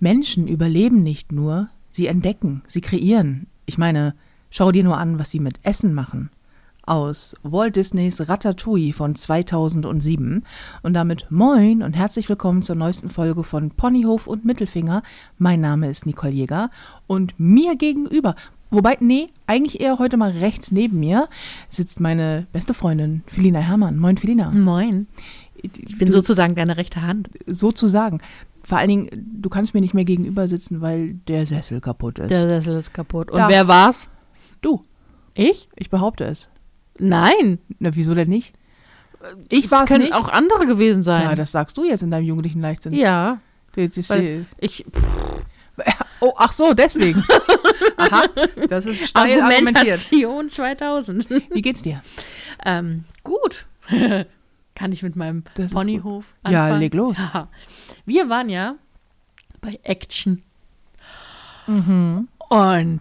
Menschen überleben nicht nur, sie entdecken, sie kreieren. Ich meine, schau dir nur an, was sie mit Essen machen. Aus Walt Disneys Ratatouille von 2007 und damit moin und herzlich willkommen zur neuesten Folge von Ponyhof und Mittelfinger. Mein Name ist Nicole Jäger und mir gegenüber, wobei, nee, eigentlich eher heute mal rechts neben mir, sitzt meine beste Freundin Felina Herrmann. Moin, Felina. Moin. Ich bin Du- sozusagen deine rechte Hand. sozusagen. Vor allen Dingen, du kannst mir nicht mehr gegenüber sitzen, weil der Sessel kaputt ist. Der Sessel ist kaputt. Und Ja. wer war's? du, Ich? ich behaupte es. Nein. Na, wieso denn nicht? Ich war es können nicht. auch andere gewesen sein. ja, das sagst du jetzt in deinem jugendlichen Leichtsinn. ja. Jetzt ist Weil- Ich, pff, oh, ach so, deswegen. Aha, das ist steil argumentiert. Argumentation 2000. Wie geht's dir? ähm, gut. Kann ich mit meinem Das Ponyhof Ja, anfangen? leg los. Ja. Wir waren ja bei Action. Mhm. Und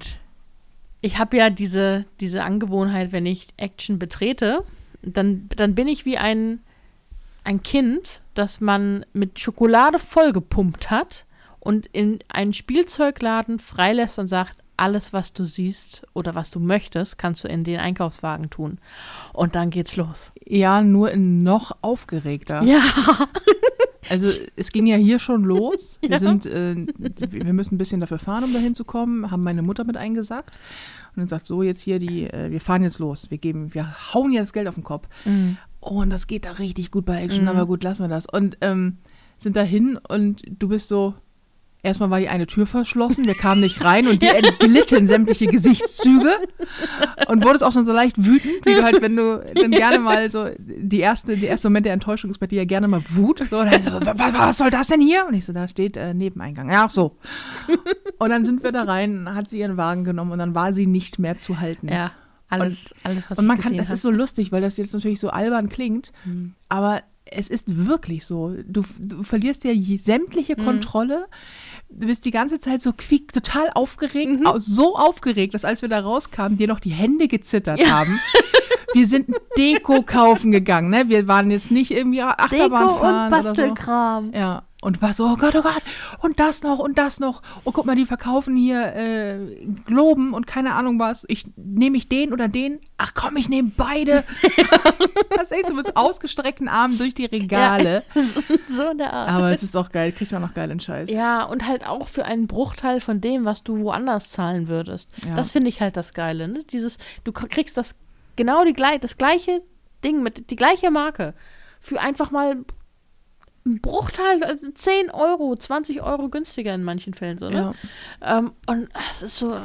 ich habe ja diese, diese Angewohnheit, wenn ich Action betrete, dann, dann bin ich wie ein, ein Kind, das man mit Schokolade vollgepumpt hat und in einen Spielzeugladen freilässt und sagt, alles, was du siehst oder was du möchtest, kannst du in den Einkaufswagen tun. Und dann geht's los. Ja, nur in noch aufgeregter. Ja. Also es ging ja hier schon los. Wir Ja. sind, äh, wir müssen ein bisschen dafür fahren, um dahin zu kommen. Haben meine Mutter mit eingesackt und dann sagt so jetzt hier die, äh, wir fahren jetzt los. Wir geben, wir hauen jetzt Geld auf den Kopf. Mhm. Oh, und das geht da richtig gut bei Action, aber gut, lassen wir das. Und ähm, sind dahin und du bist so, erstmal war die eine Tür verschlossen, wir kamen nicht rein und dir entglitten sämtliche Gesichtszüge und wurdest auch schon so leicht wütend, wie du halt, wenn du dann gerne mal so, die erste, der erste Moment der Enttäuschung ist bei dir ja gerne mal Wut. So, und so, was, was soll das denn hier? Und ich so, da steht äh, Nebeneingang. Ja, ach so. Und dann sind wir da rein, hat sie ihren Wagen genommen und dann war sie nicht mehr zu halten. Ja. Alles, alles was Und man kann, hab. ist so lustig, weil das jetzt natürlich so albern klingt, Mhm. aber es ist wirklich so. Du, du verlierst ja sämtliche Mhm. Kontrolle. Du bist die ganze Zeit so quiek, total aufgeregt, Mhm. so aufgeregt, dass als wir da rauskamen, dir noch die Hände gezittert haben. Wir sind Deko kaufen gegangen, ne? Wir waren jetzt nicht irgendwie Achterbahn Deko und fahren oder so. Bastelkram. Ja, und war so, oh Gott, oh Gott, und das noch und das noch. Und guck mal, die verkaufen hier äh, Globen und keine Ahnung was. Ich nehme ich den oder den? Ach komm, ich nehme beide. das ist echt so mit ausgestreckten Armen durch die Regale. so in der Art. Aber es ist auch geil, kriegt man noch geilen Scheiß. Ja, und halt auch für einen Bruchteil von dem, was du woanders zahlen würdest. Ja. Das finde ich halt das Geile, ne? Dieses, du kriegst das genau die, das gleiche Ding mit die gleiche Marke für einfach mal einen Bruchteil, also 10 Euro, 20 Euro günstiger in manchen Fällen so, ne? Ähm, und es ist so,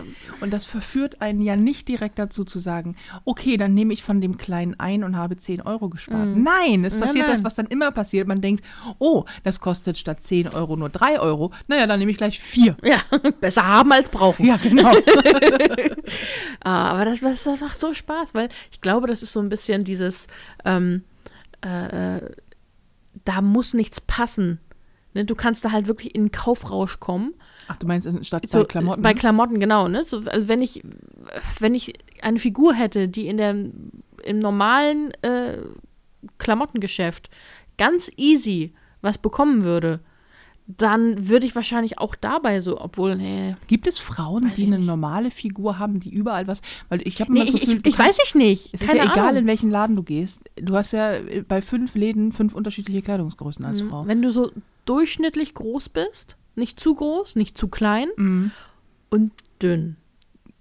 Und das verführt einen ja nicht direkt dazu zu sagen, okay, dann nehme ich von dem Kleinen ein und habe 10 Euro gespart. Nein, es Nein, passiert das, nein. was dann immer passiert. Man denkt, oh, das kostet statt 10 Euro nur 3 Euro. Naja, dann nehme ich gleich 4. ja, besser haben als brauchen. Ja, genau. Ah, aber das, das, das macht so Spaß, weil ich glaube, das ist so ein bisschen dieses, ähm, äh, äh, da muss nichts passen. Ne? Du kannst da halt wirklich in den Kaufrausch kommen. Ach, du meinst in- statt So, bei Klamotten? Bei Klamotten, genau. Ne? So, also wenn ich, wenn ich eine Figur hätte, die in der, im normalen äh, Klamottengeschäft ganz easy was bekommen würde, dann würde ich wahrscheinlich auch dabei so, obwohl, nee, Gibt es Frauen, die ich eine normale Figur haben, die überall was? Weil ich habe nee immer das ich, Gefühl, ich, du ich weiß ich nicht. Es ist ja egal, Ahnung. in welchen Laden du gehst. Du hast ja bei fünf Läden fünf unterschiedliche Kleidungsgrößen als Frau. Wenn du so durchschnittlich groß bist, nicht zu groß, nicht zu klein Mhm. und dünn.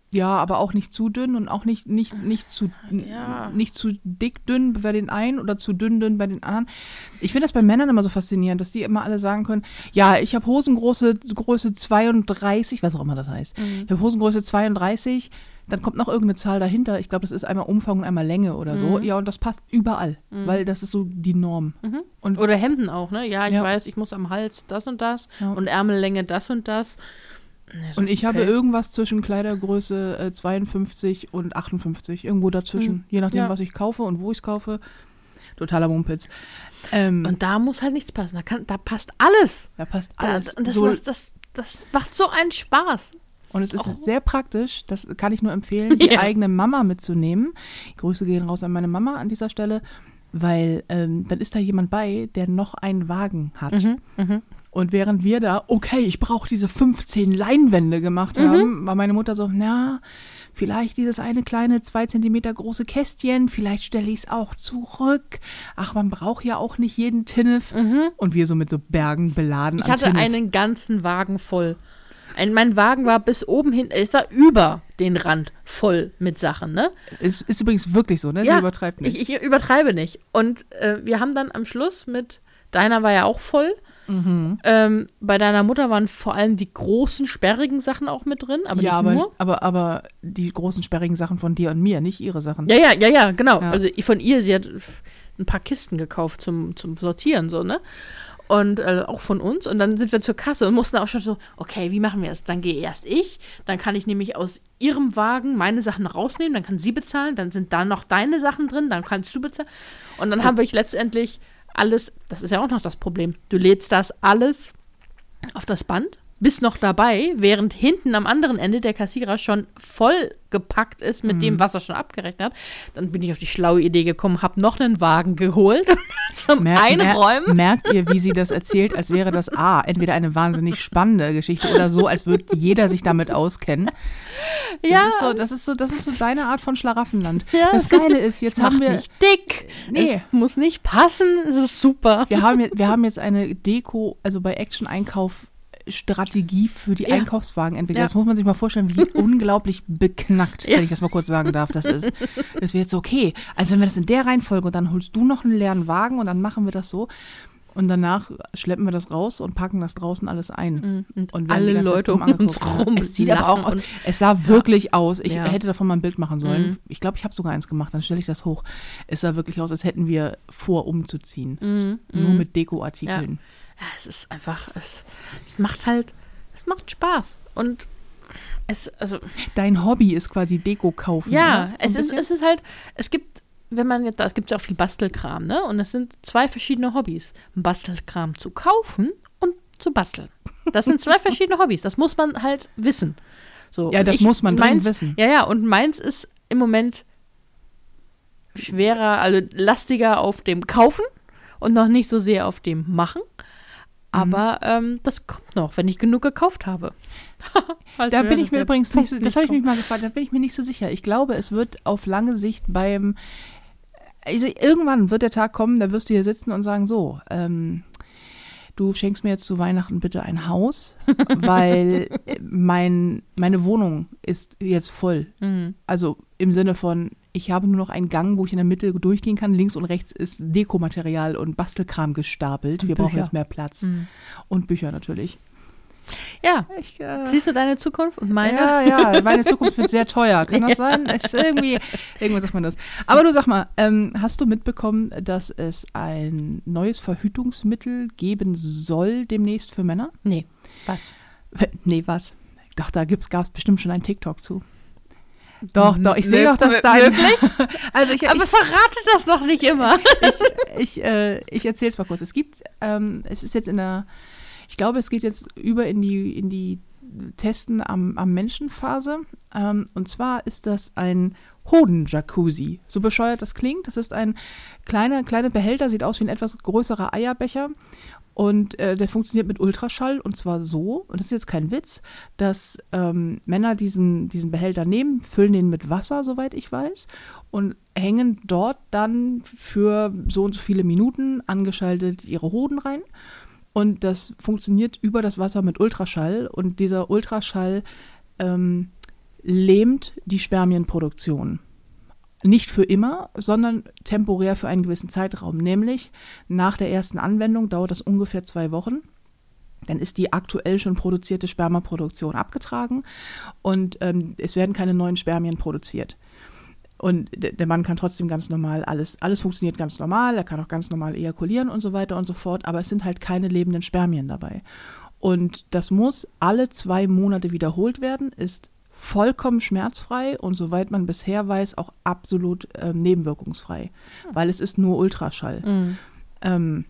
Ja, aber auch nicht zu dünn und auch nicht, nicht, nicht, zu, Ja. nicht zu dick dünn bei den einen oder zu dünn dünn bei den anderen. Ich finde das bei Männern immer so faszinierend, dass die immer alle sagen können, ja, ich habe Hosengröße Größe 32, was auch immer das heißt. Ich habe Hosengröße 32, dann kommt noch irgendeine Zahl dahinter. Ich glaube, das ist einmal Umfang und einmal Länge oder so. Ja, und das passt überall, weil das ist so die Norm. Und Oder Hemden auch, ne? Ja, ich Ja. weiß, ich muss am Hals das und das Ja. und Ärmellänge das und das. Nee, so, Und ich habe okay. irgendwas zwischen Kleidergröße äh, 52 und 58, irgendwo dazwischen, Hm. je nachdem, Ja. was ich kaufe und wo ich es kaufe. Totaler Mumpitz. Ähm, Und da muss halt nichts passen. Da, kann, da passt alles. da passt Da, alles. und das, so, macht, das, das macht so einen Spaß. und es ist auch- sehr praktisch, das kann ich nur empfehlen, die Ja. eigene Mama mitzunehmen. Grüße gehen raus an meine Mama an dieser Stelle, weil ähm, dann ist da jemand bei, der noch einen Wagen hat. Mhm, mhm. Und während wir da, okay, ich brauche diese 15 Leinwände gemacht Mhm. haben, war meine Mutter so, na, vielleicht dieses eine kleine, zwei Zentimeter große Kästchen, vielleicht stelle ich es auch zurück. Ach, man braucht ja auch nicht jeden Tinnef. Und wir so mit so Bergen beladen Mhm. Ich hatte Tinnef. einen ganzen Wagen voll. Ein, mein Wagen war bis oben hin, ist da über den Rand voll mit Sachen, ne? Ist, ist übrigens wirklich so, ne? Sie übertreibt nicht. Ich, ich übertreibe nicht. Und äh, wir haben dann am Schluss mit, deiner war ja auch voll. Mhm. Ähm, bei deiner Mutter waren vor allem die großen, sperrigen Sachen auch mit drin, aber ja, nicht aber, nur. aber, aber die großen sperrigen Sachen von dir und mir, nicht ihre Sachen. Ja, ja, ja, ja, genau. Ja. Also von ihr, sie hat ein paar Kisten gekauft zum, zum Sortieren, so, ne? Und äh, auch von uns. Und dann sind wir zur Kasse und mussten auch schon so, okay, wie machen wir das? Dann gehe erst ich, dann kann ich nämlich aus ihrem Wagen meine Sachen rausnehmen, dann kann sie bezahlen, dann sind da noch deine Sachen drin, dann kannst du bezahlen. Und dann haben wir letztendlich alles, das ist ja auch noch das Problem, du lädst das alles auf das Band, bist noch dabei, während hinten am anderen Ende der Kassierer schon voll gepackt ist mit Mhm. dem, was er schon abgerechnet hat. Dann bin ich auf die schlaue Idee gekommen, habe noch einen Wagen geholt zum Mer- Einräumen. Mer merkt ihr, wie sie das erzählt, als wäre das A, entweder eine wahnsinnig spannende Geschichte oder so, als würde jeder sich damit auskennen. Das ja, ist so, das ist so, das ist so deine Art von Schlaraffenland. Ja, das Geile ist, jetzt haben wir, nicht dick. Nee. Es muss nicht passen. Es ist super. wir haben, jetzt- wir haben jetzt eine Deko, also bei Action Einkauf Strategie für die Ja. Einkaufswagen entwickelt. Ja. Das muss man sich mal vorstellen, wie unglaublich beknackt, Ja. wenn ich das mal kurz sagen darf, das ist. Das wäre jetzt so, okay, also wenn wir das in der Reihenfolge und dann holst du noch einen leeren Wagen und dann machen wir das so und danach schleppen wir das raus und packen das draußen alles ein. Und, Und werden alle Leute um uns rum. Es sieht aber auch aus. und- Es sah wirklich aus. Ich Ja. hätte davon mal ein Bild machen sollen. Mhm. Ich glaube, ich habe sogar eins gemacht. Dann stelle ich das hoch. Es sah wirklich aus, als hätten wir vor, umzuziehen. Mhm, Nur mit Dekoartikeln. Ja, es ist einfach, es, es macht halt, es macht Spaß. Und es, also, Dein Hobby ist quasi Deko kaufen. ja? So es ist, bisschen? es ist halt, es gibt, wenn man jetzt, es gibt ja auch viel Bastelkram, ne? Und es sind zwei verschiedene Hobbys. Bastelkram zu kaufen und zu basteln. Das sind zwei verschiedene Hobbys. Das muss man halt wissen. So, Ja, das muss man meins, wissen. Ja, ja, und meins ist im Moment schwerer, also lastiger auf dem Kaufen und noch nicht so sehr auf dem Machen. Aber ähm, das kommt noch, wenn ich genug gekauft habe. Da bin ich mir übrigens nicht so, das habe ich mich mal gefragt, da bin ich mir nicht so sicher. Ich glaube, es wird auf lange Sicht beim, also irgendwann wird der Tag kommen, da wirst du hier sitzen und sagen, so, ähm, du schenkst mir jetzt zu Weihnachten bitte ein Haus, weil mein, meine Wohnung ist jetzt voll. Mhm. Also im Sinne von, ich habe nur noch einen Gang, wo ich in der Mitte durchgehen kann. Links und rechts ist Dekomaterial und Bastelkram gestapelt. Und Wir brauchen Bücher. jetzt mehr Platz. Mhm. Und Bücher natürlich. Ja, Ich, äh, siehst du deine Zukunft und meine? ja, ja, meine Zukunft wird sehr teuer. Kann das sein? Ist irgendwie, irgendwas sagt man das. Aber du sag mal, ähm, hast du mitbekommen, dass es ein neues Verhütungsmittel geben soll demnächst für Männer? Nee, passt. Nee, was? Doch, da gab es bestimmt schon einen TikTok zu. Doch, doch, ich sehe doch, dass dein... wirklich? Also ich, Aber verrate das doch nicht immer. ich, äh, ich erzähle es mal kurz. Es gibt, ähm, es ist jetzt in der, ich glaube, es geht jetzt über in die, in die Testen am, am Menschenphase. Ähm, und zwar ist das ein Hoden-Jacuzzi. So bescheuert das klingt. Das ist ein kleiner, kleiner Behälter, sieht aus wie ein etwas größerer Eierbecher. Und äh, der funktioniert mit Ultraschall und zwar so, und das ist jetzt kein Witz, dass ähm, Männer diesen, diesen Behälter nehmen, füllen den mit Wasser, soweit ich weiß, und hängen dort dann für so und so viele Minuten angeschaltet ihre Hoden rein. Und das funktioniert über das Wasser mit Ultraschall und dieser Ultraschall ähm, lähmt die Spermienproduktion. Nicht für immer, sondern temporär für einen gewissen Zeitraum. Nämlich nach der ersten Anwendung dauert das ungefähr zwei Wochen. Dann ist die aktuell schon produzierte Spermaproduktion abgetragen und ähm, es werden keine neuen Spermien produziert. Und der, Mann kann trotzdem ganz normal alles, alles funktioniert ganz normal, er kann auch ganz normal ejakulieren und so weiter und so fort, aber es sind halt keine lebenden Spermien dabei. Und das muss alle zwei Monate wiederholt werden, ist vollkommen schmerzfrei und soweit man bisher weiß, auch absolut ähm, nebenwirkungsfrei, weil es ist nur Ultraschall. Mhm. Ähm,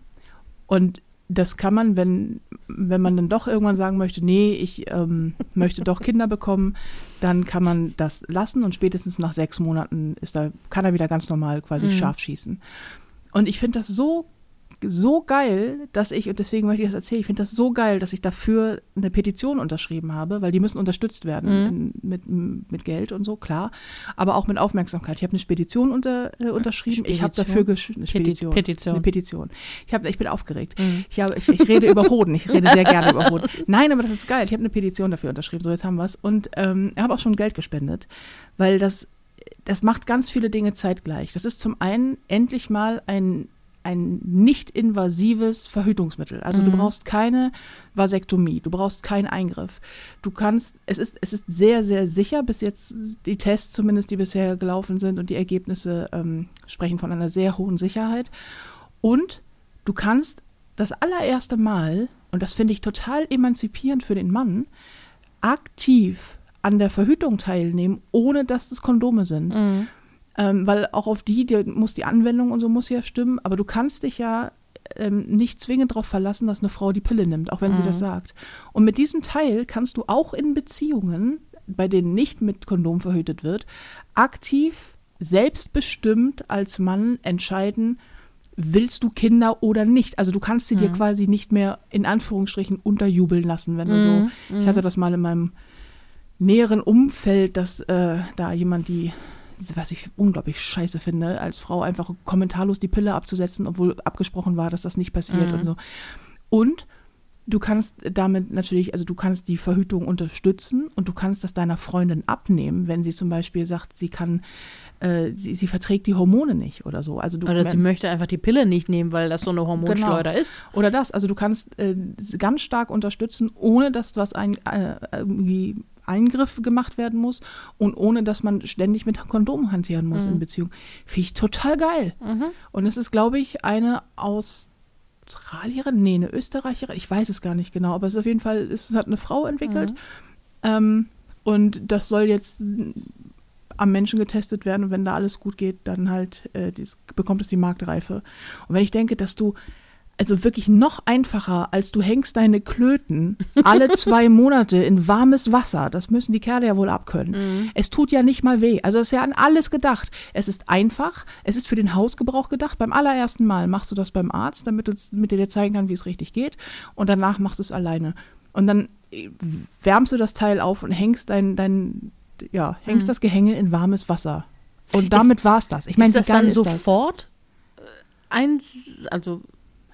und das kann man, wenn, wenn man dann doch irgendwann sagen möchte, nee, ich ähm, möchte doch Kinder bekommen, dann kann man das lassen und spätestens nach sechs Monaten ist da, kann er wieder ganz normal quasi Mhm. scharf schießen. Und ich finde das so so geil, dass ich, und deswegen möchte ich das erzählen, ich finde das so geil, dass ich dafür eine Petition unterschrieben habe, weil die müssen unterstützt werden Mhm. in, mit, mit Geld und so, klar, aber auch mit Aufmerksamkeit. Ich habe eine Spedition unter, äh, unterschrieben, ich habe Spedition? dafür eine Spedition. Petition. Eine Petition. Ich, hab, ich bin aufgeregt. Mhm. Ich, habe, ich, ich rede über Hoden, ich rede sehr gerne über Hoden. Nein, aber das ist geil, ich habe eine Petition dafür unterschrieben, so jetzt haben wir es. Und ähm, ich habe auch schon Geld gespendet, weil das, das macht ganz viele Dinge zeitgleich. Das ist zum einen endlich mal ein ein nicht invasives Verhütungsmittel. Also du Mhm. brauchst keine Vasektomie, du brauchst keinen Eingriff. Du kannst, es ist, es ist sehr, sehr sicher, bis jetzt die Tests zumindest, die bisher gelaufen sind und die Ergebnisse ähm, sprechen von einer sehr hohen Sicherheit. Und du kannst das allererste Mal, und das finde ich total emanzipierend für den Mann, aktiv an der Verhütung teilnehmen, ohne dass es Kondome sind. Mhm. Ähm, weil auch auf die, die muss die Anwendung und so muss ja stimmen, aber du kannst dich ja ähm, nicht zwingend darauf verlassen, dass eine Frau die Pille nimmt, auch wenn sie Mhm. das sagt. Und mit diesem Teil kannst du auch in Beziehungen, bei denen nicht mit Kondom verhütet wird, aktiv, selbstbestimmt als Mann entscheiden, willst du Kinder oder nicht. Also du kannst sie dir Mhm. quasi nicht mehr in Anführungsstrichen unterjubeln lassen, wenn du so Mhm. ich hatte das mal in meinem näheren Umfeld, dass äh, da jemand die, was ich unglaublich scheiße finde, als Frau einfach kommentarlos die Pille abzusetzen, obwohl abgesprochen war, dass das nicht passiert Mhm. und so. Und du kannst damit natürlich, also du kannst die Verhütung unterstützen und du kannst das deiner Freundin abnehmen, wenn sie zum Beispiel sagt, sie kann, äh, sie, sie verträgt die Hormone nicht oder so. Also du, Oder sie wenn- möchte einfach die Pille nicht nehmen, weil das so eine Hormonschleuder ist. oder das, also du kannst äh, ganz stark unterstützen, ohne dass was ein, äh, irgendwie Eingriff gemacht werden muss und ohne dass man ständig mit Kondom hantieren muss Mhm. in Beziehung. Finde ich total geil. Mhm. Und es ist, glaube ich, eine Australierin, nee, eine Österreicherin, ich weiß es gar nicht genau, aber es ist auf jeden Fall, es hat eine Frau entwickelt. Mhm. Ähm, und das soll jetzt am Menschen getestet werden und wenn da alles gut geht, dann halt äh, dies, bekommt es die Marktreife. Und wenn ich denke, dass du also wirklich noch einfacher, als du hängst deine Klöten alle zwei Monate in warmes Wasser. Das müssen die Kerle ja wohl abkönnen. Mhm. Es tut ja nicht mal weh. Also es ist ja an alles gedacht. Es ist einfach, es ist für den Hausgebrauch gedacht. Beim allerersten Mal machst du das beim Arzt, damit, du, damit er dir zeigen kann, wie es richtig geht. Und danach machst du es alleine. Und dann äh, wärmst du das Teil auf und hängst dein, dein ja, hängst Mhm. das Gehänge in warmes Wasser. Und damit war's das. Ich meine, das wie geil dann ist das? sofort äh, eins, also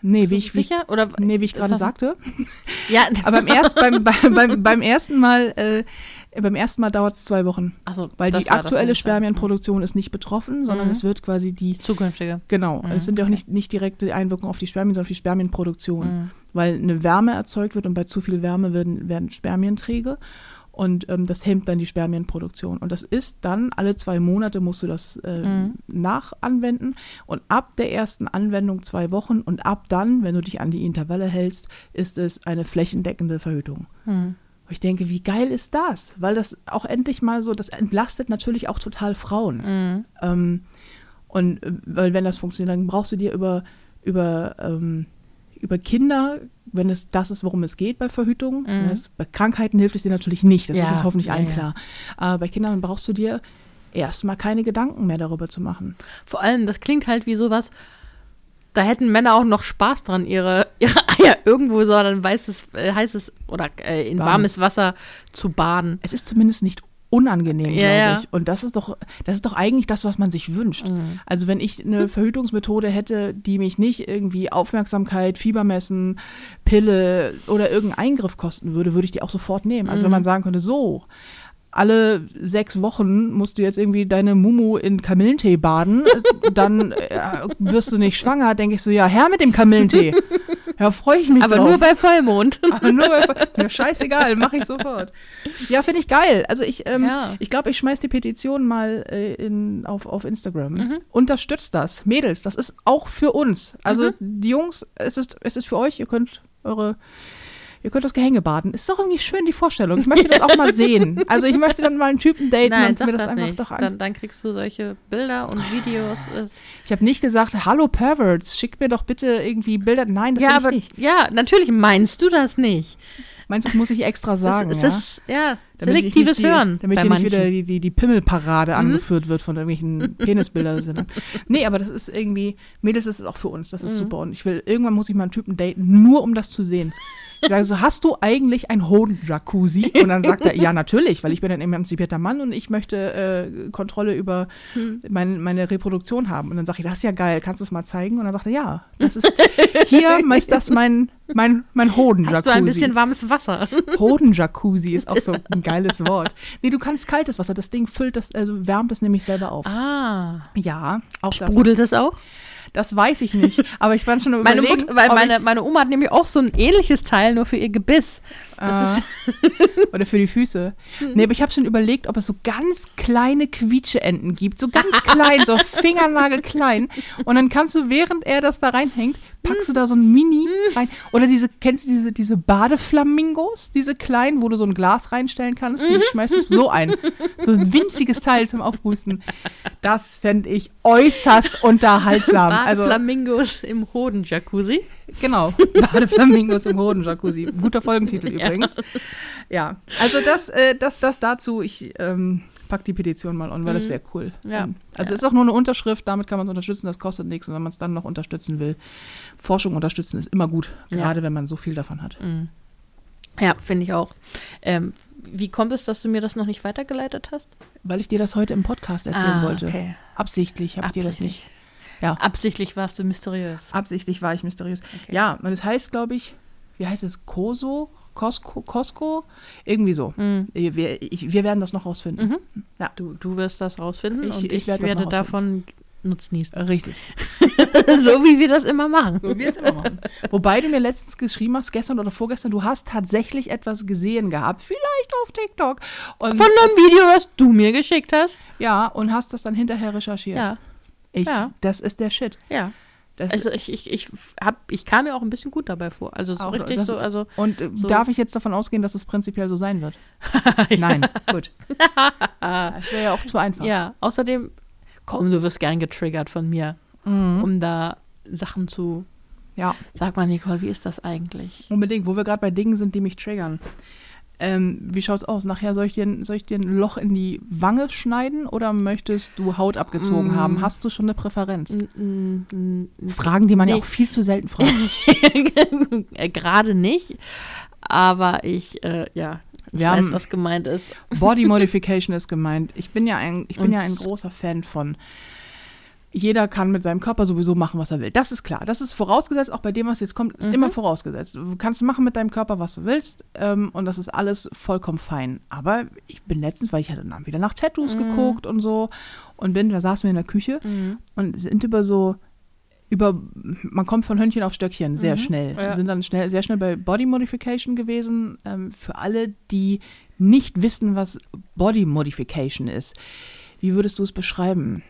Nee, so wie ich, sicher? Oder nee, wie ich gerade sagte. Ja, Aber beim, erst, beim, beim, beim, ersten Mal, äh, beim ersten Mal dauert es zwei Wochen. also, Weil das die aktuelle. Spermienproduktion ist nicht betroffen, sondern Mhm. es wird quasi die, Die zukünftige. genau, Mhm, es sind ja auch okay. nicht, nicht direkte Einwirkungen auf die Spermien, sondern auf die Spermienproduktion. Mhm. Weil eine Wärme erzeugt wird und bei zu viel Wärme werden, werden Spermien träge. Und ähm, das hemmt dann die Spermienproduktion. Und das ist dann, alle zwei Monate musst du das äh, Mhm. nachanwenden. Und ab der ersten Anwendung zwei Wochen und ab dann, wenn du dich an die Intervalle hältst, ist es eine flächendeckende Verhütung. Mhm. Ich denke, wie geil ist das? Weil das auch endlich mal so, das entlastet natürlich auch total Frauen. Mhm. Ähm, und äh, weil wenn das funktioniert, dann brauchst du dir über, über, ähm, über Kinder, wenn es das ist, worum es geht bei Verhütung. Mhm. Das, bei Krankheiten hilft es dir natürlich nicht, das Ja, ist uns hoffentlich ja, allen ja. klar. Aber bei Kindern brauchst du dir erstmal keine Gedanken mehr darüber zu machen. Vor allem, das klingt halt wie sowas, da hätten Männer auch noch Spaß dran, ihre, ihre Eier irgendwo so dann weißes, äh, heißes oder äh, in Warmes. warmes Wasser zu baden. Es ist zumindest nicht unangenehm, Ja, glaube ja. ich. Und das ist doch, das ist doch eigentlich das, was man sich wünscht. Mhm. Also wenn ich eine Verhütungsmethode hätte, die mich nicht irgendwie Aufmerksamkeit, Fiebermessen, Pille oder irgendeinen Eingriff kosten würde, würde ich die auch sofort nehmen. Also wenn Mhm. man sagen könnte, so, alle sechs Wochen musst du jetzt irgendwie deine Mumu in Kamillentee baden, dann äh, wirst du nicht schwanger, denke ich so, ja, her mit dem Kamillentee. Ja, freue ich mich Aber drauf. nur bei Vollmond. Aber nur bei, mir scheißegal, mache ich sofort. Ja, finde ich geil. Also ich, ähm, Ja. ich glaube, ich schmeiß die Petition mal äh, in, auf, auf Instagram. Mhm. Unterstützt das. Mädels, das ist auch für uns. Also Mhm. die Jungs, es ist, es ist für euch, ihr könnt eure ihr könnt das Gehänge baden. Ist doch irgendwie schön, die Vorstellung. Ich möchte das auch mal sehen. Also ich möchte dann mal einen Typen daten Nein, und mir das, das, einfach nicht. doch an. Dann, dann kriegst du solche Bilder und Videos. Es- Ich habe nicht gesagt, hallo Perverts, schickt mir doch bitte irgendwie Bilder. Nein, das ja, aber ich nicht. ja, natürlich meinst du das nicht. Meinst du, das muss ich extra sagen, das, ja? ist ja ich selektives die, Hören Damit hier nicht wieder die, die, die Pimmelparade Mhm. angeführt wird von irgendwelchen Penisbildern. nee, aber das ist irgendwie, Mädels, das ist auch für uns, das ist Mhm. super. Und ich will, irgendwann muss ich mal einen Typen daten, nur um das zu sehen. Ich sage so, hast du eigentlich ein Hoden-Jacuzzi? Und dann sagt er, ja, natürlich, weil ich bin ein emanzipierter Mann und ich möchte äh, Kontrolle über Hm. mein, meine Reproduktion haben. Und dann sage ich, das ist ja geil, kannst du es mal zeigen? Und dann sagt er, ja, das ist, hier ist das mein, mein, mein Hoden-Jacuzzi. Hast du ein bisschen warmes Wasser? Hoden-Jacuzzi ist auch so ein geiles Wort. Nee, du kannst kaltes Wasser. Das Ding füllt das, also wärmt es nämlich selber auf. Ah. Ja, auch das. Sprudelt es auch? Das weiß ich nicht. Aber ich war schon Meine, überlegen, Mut, weil meine, meine Oma hat nämlich auch so ein ähnliches Teil, nur für ihr Gebiss. Das äh, oder für die Füße. Nee, aber ich habe schon überlegt, ob es so ganz kleine Quietscheenten gibt. So ganz klein, so fingernagelklein. Und dann kannst du, während er das da reinhängt, packst du da so ein Mini rein. Oder diese, kennst du diese, diese Badeflamingos? Diese kleinen, wo du so ein Glas reinstellen kannst? Die schmeißt du so ein. So ein winziges Teil zum Aufpusten. Das fände ich äußerst unterhaltsam. Also, Flamingos im Hoden-Jacuzzi. Genau, Badeflamingos im Hoden-Jacuzzi. Guter Folgentitel übrigens. Ja, also das, äh, das, das dazu. Ich ähm, pack die Petition mal on, weil das wäre cool. Ja. Ähm, Also ist auch nur eine Unterschrift, damit kann man es unterstützen, das kostet nichts. Und wenn man es dann noch unterstützen will, Forschung unterstützen ist immer gut, Ja. gerade wenn man so viel davon hat. Ja, finde ich auch. Ähm, wie kommt es, dass du mir das noch nicht weitergeleitet hast? Weil ich dir das heute im Podcast erzählen wollte. Ah, okay. Absichtlich habe ich dir das nicht. Ja, Absichtlich warst du mysteriös. absichtlich war ich mysteriös. Okay. Ja, und es heißt, glaube ich, wie heißt es? Koso? Costco? Costco? Irgendwie so. Mhm. Wir, ich, wir werden das noch rausfinden. Ja. Du, du wirst das rausfinden Ich- und ich ich, werd das werde noch davon nutznießen. Richtig. so wie wir das immer machen. So wie wir es immer machen. Wobei du mir letztens geschrieben hast, gestern oder vorgestern, du hast tatsächlich etwas gesehen gehabt, vielleicht auf TikTok. Und, Von einem Video, was du mir geschickt hast. ja, und hast das dann hinterher recherchiert. Ja, Ich, ja. Das ist der Shit. ja. Das, Also ich, ich, ich, hab, ich kam mir auch ein bisschen gut dabei vor. Also so Auch richtig das- so, also und äh, so- darf ich jetzt davon ausgehen, dass es prinzipiell so sein wird? Nein, gut. Das wäre ja auch zu einfach. ja. Außerdem, komm, du wirst gern getriggert von mir, Mhm. um da Sachen zu. ja, Sag mal, Nicole, wie ist das eigentlich? unbedingt. Wo wir gerade bei Dingen sind, die mich triggern. Ähm, wie schaut's aus? Nachher soll ich, dir, ein- soll ich dir ein Loch in die Wange schneiden oder möchtest du Haut abgezogen Mm. haben? Hast du schon eine Präferenz? N- n- n- Fragen, die man ja Nee. auch viel zu selten fragt. Äh, Gerade nicht, aber ich, äh, ja, ich Wir weiß, was gemeint ist. Body Modification ist gemeint. Ich bin ja ein, ich bin Und- ja ein großer Fan von. Jeder kann mit seinem Körper sowieso machen, was er will. Das ist klar. Das ist vorausgesetzt, auch bei dem, was jetzt kommt, ist Mhm. immer vorausgesetzt. Du kannst machen mit deinem Körper, was du willst, ähm, und das ist alles vollkommen fein. Aber ich bin letztens, weil ich hatte dann wieder nach Tattoos Mhm. geguckt und so, und bin, da saßen wir in der Küche und sind über so, über, man kommt von Hündchen auf Stöckchen sehr schnell. ja. Wir sind dann schnell, sehr schnell bei Body Modification gewesen. Ähm, für alle, die nicht wissen, was Body Modification ist, wie würdest du es beschreiben?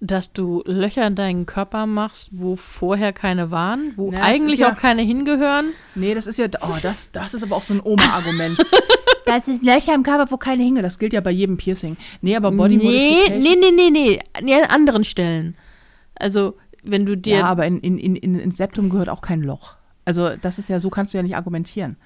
Dass du Löcher in deinen Körper machst, wo vorher keine waren, wo Ja, das eigentlich ja- auch keine hingehören. Nee, das ist ja, oh, das, das ist aber auch so ein Oma-Argument. das ist Löcher im Körper, wo keine hinge. Das gilt ja bei jedem Piercing. Nee, aber Body nee, nee, nee, nee, nee, nee, an anderen Stellen. Also, wenn du dir Ja, aber in, in, in, in, ins Septum gehört auch kein Loch. Also, das ist ja, so kannst du ja nicht argumentieren.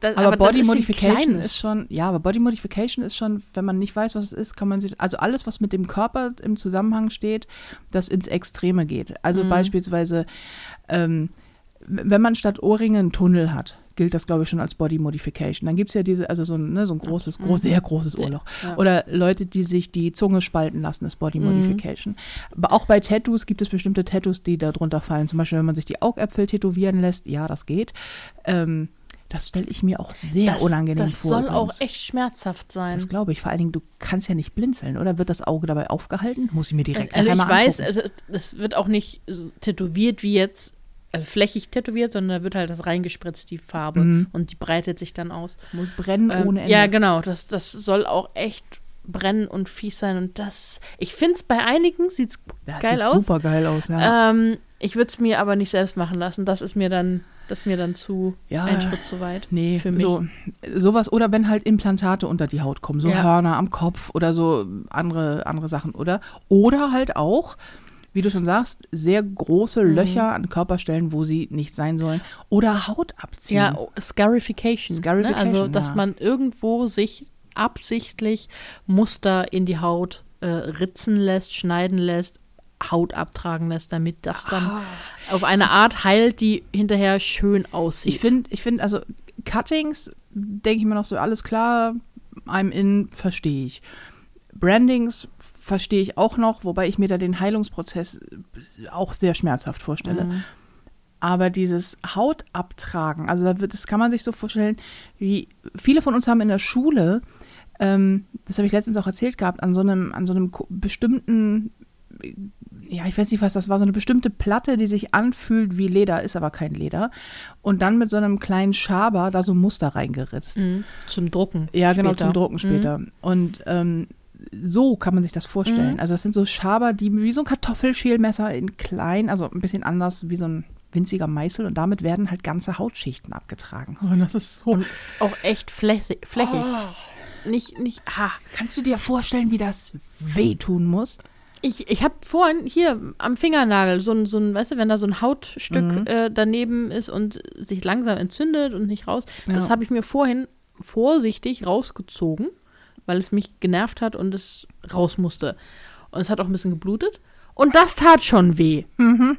Das, Aber, das Body ist Modification kleines. ist schon, ja, aber Body Modification ist schon, wenn man nicht weiß, was es ist, kann man sich, also alles, was mit dem Körper im Zusammenhang steht, das ins Extreme geht. Also Mhm. beispielsweise, ähm, wenn man statt Ohrringe einen Tunnel hat, gilt das, glaube ich, schon als Body Modification. Dann gibt es ja diese, also so ein, ne, so ein großes, groß, sehr großes Ohrloch. Mhm. Ja. Oder Leute, die sich die Zunge spalten lassen, ist Body Modification. Aber auch bei Tattoos gibt es bestimmte Tattoos, die da drunter fallen. Zum Beispiel, wenn man sich die Augäpfel tätowieren lässt, ja, das geht. Ähm, das stelle ich mir auch sehr das, unangenehm das vor. soll auch übrigens. echt schmerzhaft sein. Das glaube ich. Vor allen Dingen, du kannst ja nicht blinzeln, oder? Wird das Auge dabei aufgehalten? Muss ich mir direkt Also nachher ich weiß, also es, es wird auch nicht so tätowiert wie jetzt, also flächig tätowiert, sondern da wird halt das reingespritzt, die Farbe. Mhm. Und die breitet sich dann aus. Muss brennen Ähm, ohne Ende. Ja, genau. Das, das soll auch echt brennen und fies sein. Und das, ich finde es bei einigen, sieht das geil sieht aus. super geil aus, ja. Ähm, ich würde es mir aber nicht selbst machen lassen. Das ist mir dann Das ist mir dann zu Ja, ein Schritt zu weit. Nee, für mich. so sowas oder wenn halt Implantate unter die Haut kommen, so Ja. Hörner am Kopf oder so andere andere Sachen, oder? Oder halt auch, wie du schon sagst, sehr große Mhm. Löcher an Körperstellen, wo sie nicht sein sollen, oder Haut abziehen. Ja, oh, Scarification. Scarification, ne? Also, dass ja. man irgendwo sich absichtlich Muster in die Haut äh, ritzen lässt, schneiden lässt, Haut abtragen lässt, damit das dann Ah. auf eine Art heilt, die hinterher schön aussieht. Ich finde, ich finde, also Cuttings, denke ich mir noch so, alles klar, I'm in, verstehe ich. Brandings verstehe ich auch noch, wobei ich mir da den Heilungsprozess auch sehr schmerzhaft vorstelle. Mhm. Aber dieses Hautabtragen, also da wird, das kann man sich so vorstellen, wie viele von uns haben in der Schule, ähm, das habe ich letztens auch erzählt gehabt, an so einem, an so einem bestimmten, ja, ich weiß nicht, was das war, so eine bestimmte Platte, die sich anfühlt wie Leder, ist aber kein Leder. Und dann mit so einem kleinen Schaber da so Muster reingeritzt. Mhm. Zum Drucken. Ja, genau, später. zum Drucken später. Und ähm, so kann man sich das vorstellen. Mhm. Also das sind so Schaber, die wie so ein Kartoffelschälmesser in klein, also ein bisschen anders wie so ein winziger Meißel und damit werden halt ganze Hautschichten abgetragen. Und das ist so. Und auch echt flächig. flächig. Oh. Nicht, nicht, ah. Kannst du dir vorstellen, wie das wehtun muss? Ich, ich habe vorhin hier am Fingernagel so ein, so ein, weißt du, wenn da so ein Hautstück Mhm. äh, daneben ist und sich langsam entzündet und nicht raus, das Ja. habe ich mir vorhin vorsichtig rausgezogen, weil es mich genervt hat und es raus musste. Und es hat auch ein bisschen geblutet. Und das tat schon weh. Mhm.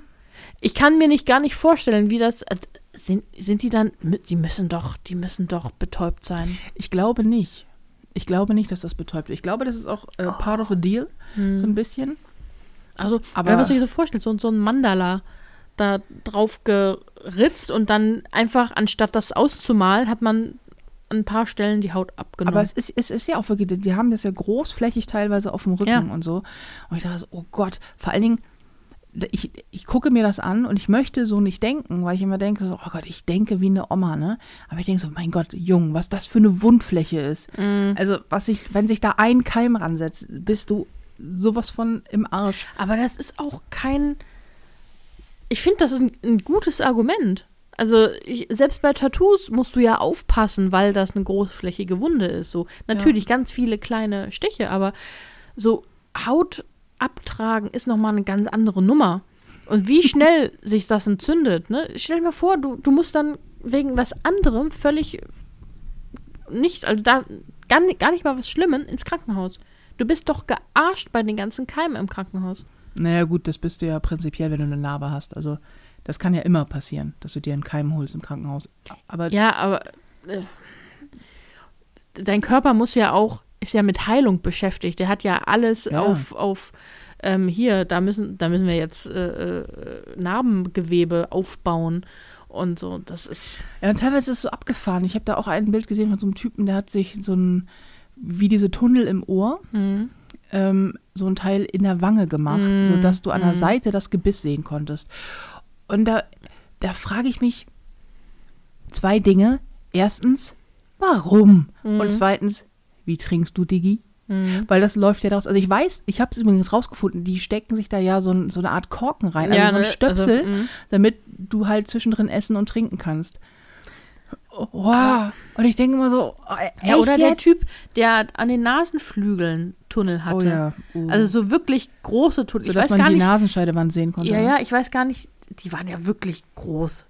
Ich kann mir nicht gar nicht vorstellen, wie das. äh, Sind, sind die dann. Die müssen doch, die müssen doch betäubt sein. Ich glaube nicht. Ich glaube nicht, dass das betäubt wird. Ich glaube, das ist auch äh, part of the deal, so ein bisschen. Also, Aber- wenn man sich so vorstellt, so, so ein Mandala da drauf geritzt und dann einfach, anstatt das auszumalen, hat man an ein paar Stellen die Haut abgenommen. Aber es ist, es ist ja auch wirklich, die haben das ja großflächig teilweise auf dem Rücken Ja. und so. Und ich dachte so, oh Gott, vor allen Dingen, ich, ich gucke mir das an und ich möchte so nicht denken, weil ich immer denke, so, oh Gott, ich denke wie eine Oma, ne? Aber ich denke so, mein Gott, Jung, was das für eine Wundfläche ist. Mhm. Also, was ich, wenn sich da ein Keim ransetzt, bist du sowas von im Arsch. Aber das ist auch kein. Ich finde, das ist ein, ein gutes Argument. Also, ich, selbst bei Tattoos musst du ja aufpassen, weil das eine großflächige Wunde ist. So, natürlich ganz viele kleine Stiche, aber so Haut abtragen ist nochmal eine ganz andere Nummer. Und wie schnell sich das entzündet, ne? Stell dir mal vor, du, du musst dann wegen was anderem völlig nicht, also da gar, nicht- gar nicht mal was Schlimmen ins Krankenhaus. Du bist doch gearscht bei den ganzen Keimen im Krankenhaus. Naja, gut, das bist du ja prinzipiell, wenn du eine Narbe hast. Also, das kann ja immer passieren, dass du dir einen Keim holst im Krankenhaus. Aber Ja, aber äh, dein Körper muss ja auch, ist ja mit Heilung beschäftigt. Der hat ja alles Ja. auf, auf ähm, hier, da müssen, da müssen wir jetzt äh, äh, Narbengewebe aufbauen und so. Das ist. Ja, und teilweise ist es so abgefahren. Ich habe da auch ein Bild gesehen von so einem Typen, der hat sich so ein, wie diese Tunnel im Ohr, Mhm. ähm, so ein Teil in der Wange gemacht, Mm, sodass du an der mm. Seite das Gebiss sehen konntest. Und da, da frage ich mich zwei Dinge. Erstens, warum? Mhm. Und zweitens, wie trinkst du, Digi? Mhm. Weil das läuft ja daraus. Also ich weiß, ich habe es übrigens rausgefunden, die stecken sich da ja so, ein, so eine Art Korken rein, also so ein ne, Stöpsel, Also, damit du halt zwischendrin essen und trinken kannst. Oh, Wow. Und ich denke immer so, oh, echt ja, oder der jetzt? Typ, der an den Nasenflügeln Tunnel hatte. Oh ja. Uh. Also so wirklich große Tunnel. so, ich dass weiß man gar die nicht. Nasenscheidewand sehen konnte. Ja, ja, ich weiß gar nicht. Die waren ja wirklich groß.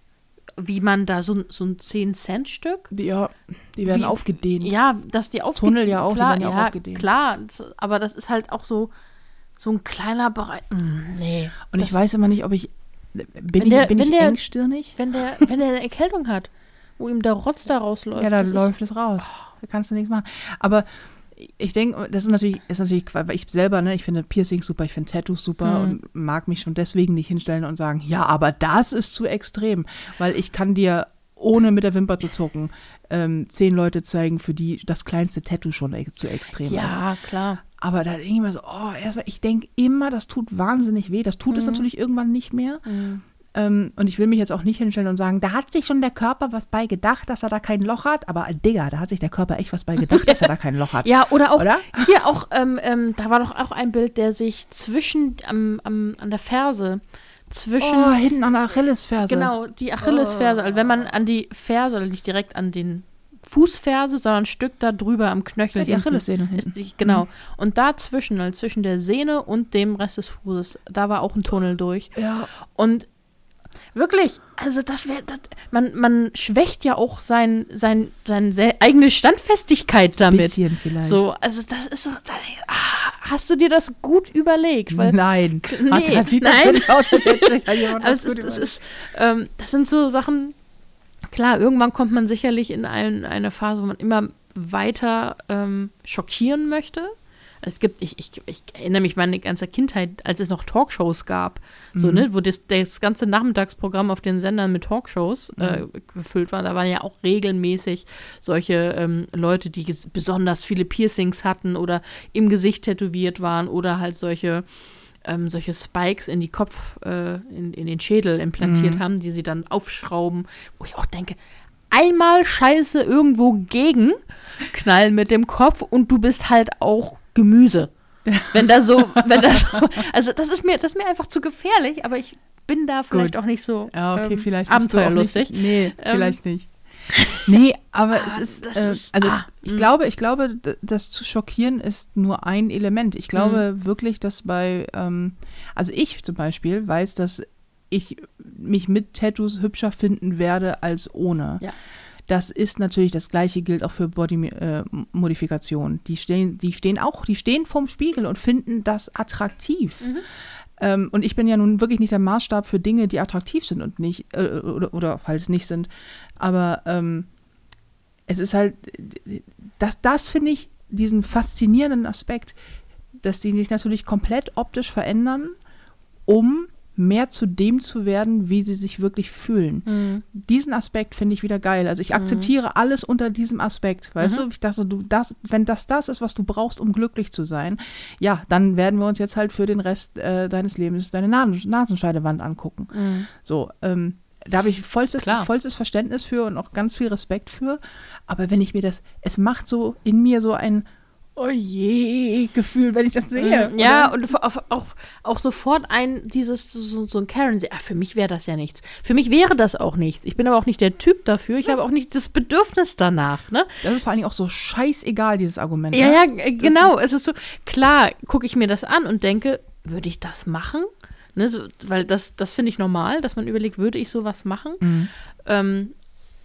Wie man da so, ein- so ein 10-Cent-Stück Die, ja, die werden Wie- aufgedehnt. Ja, dass die aufgedehnt Tunnel ja auch, die klar, werden ja auch aufgedehnt. Klar, aber das ist halt auch so, so ein kleiner Bereich. Mm, nee. Und ich das, weiß immer nicht, ob ich. Bin Wenn ich, der- bin wenn ich der- engstirnig? Wenn der, wenn der eine Erkältung hat, wo ihm der Rotz da rausläuft. Ja, da das ist- läuft es raus. Da kannst du nichts machen. Aber ich denke, das ist natürlich, ist natürlich, weil ich selber, ne, ich finde Piercings super, ich finde Tattoos super Mhm. und mag mich schon deswegen nicht hinstellen und sagen, ja, aber das ist zu extrem. Weil ich kann dir, ohne mit der Wimper zu zucken, ähm, zehn Leute zeigen, für die das kleinste Tattoo schon ex zu extrem ist. Ja, klar. Aber da denke ich mir so, oh, erstmal, ich denke immer, das tut wahnsinnig weh. Das tut es Mhm. natürlich irgendwann nicht mehr. Mhm. Ähm, und ich will mich jetzt auch nicht hinstellen und sagen, da hat sich schon der Körper was bei gedacht, dass er da kein Loch hat. Aber Digga, da hat sich der Körper echt was bei gedacht, dass er da kein Loch hat. Ja, oder auch Oder? hier auch, ähm, ähm, da war doch auch ein Bild, der sich zwischen am, am, an der Ferse zwischen. Oh, hinten an der Achillesferse. Genau, die Achillesferse. Also wenn man an die Ferse, also nicht direkt an den Fußferse, sondern ein Stück da drüber am Knöchel. Ja, die hinten. Achillessehne hinten. die, genau. Und dazwischen, also zwischen der Sehne und dem Rest des Fußes, da war auch ein Tunnel durch. Ja. Und wirklich, also das wäre, das, man, man schwächt ja auch sein, sein, seine se- eigene Standfestigkeit damit. Bisschen vielleicht. So, also das ist so, ah, hast du dir das gut überlegt? Weil, nein. Nee, Hat- das sieht das nein. nicht aus, als hätte sich jemand es gut das, ist, ähm, das sind so Sachen, klar, irgendwann kommt man sicherlich in ein, eine Phase, wo man immer weiter ähm, schockieren möchte. Es gibt, ich, ich, ich erinnere mich meine ganze Kindheit, als es noch Talkshows gab, so, Mhm. ne, wo das, das ganze Nachmittagsprogramm auf den Sendern mit Talkshows äh, Mhm. gefüllt war. Da waren ja auch regelmäßig solche ähm, Leute, die besonders viele Piercings hatten oder im Gesicht tätowiert waren oder halt solche ähm, solche Spikes in die Kopf, äh, in, in den Schädel implantiert Mhm. haben, die sie dann aufschrauben, wo ich auch denke, einmal Scheiße irgendwo gegen knallen mit dem Kopf und du bist halt auch Gemüse. Wenn da so, wenn das so, also das ist mir, das ist mir einfach zu gefährlich, aber ich bin da vielleicht auch nicht so Ja, okay, ähm, vielleicht abenteuerlustig. Nicht, nee, Ähm, vielleicht nicht. Nee, aber ah, es ist, äh, ist- also ah, ich mm. glaube, ich glaube, das zu schockieren ist nur ein Element. Ich glaube Mhm. wirklich, dass bei, ähm, also ich zum Beispiel weiß, dass ich mich mit Tattoos hübscher finden werde als ohne. Ja. Das ist natürlich das gleiche gilt auch für Body-Modifikation. die stehen, die stehen auch, die stehen vorm Spiegel und finden das attraktiv. Mhm. Ähm, und ich bin ja nun wirklich nicht der Maßstab für Dinge, die attraktiv sind und nicht, äh, oder, oder halt nicht sind. Aber ähm, es ist halt, das, das finde ich diesen faszinierenden Aspekt, dass die sich natürlich komplett optisch verändern, um mehr zu dem zu werden, wie sie sich wirklich fühlen. Mhm. Diesen Aspekt finde ich wieder geil. Also ich akzeptiere alles unter diesem Aspekt. Weißt Mhm. du, ich dachte, du, das, wenn das das ist, was du brauchst, um glücklich zu sein, ja, dann werden wir uns jetzt halt für den Rest äh, deines Lebens deine Nasen, Nasenscheidewand angucken. Mhm. So, ähm, da habe ich vollstes, Klar. vollstes Verständnis für und auch ganz viel Respekt für. Aber wenn ich mir das, es macht so in mir so ein Oh je Gefühl, wenn ich das sehe. Mhm, Ja, und auch, auch, auch sofort ein, dieses, so, so ein Karen, ah, für mich wäre das ja nichts. Für mich wäre das auch nichts. Ich bin aber auch nicht der Typ dafür. Ich habe auch nicht das Bedürfnis danach, ne? das ist vor allen Dingen auch so scheißegal, dieses Argument. Ja, ne? ja, g- genau. es ist so, klar, gucke ich mir das an und denke, würde ich das machen? Ne, so, weil das, das finde ich normal, dass man überlegt, würde ich sowas machen? Mhm. Ähm,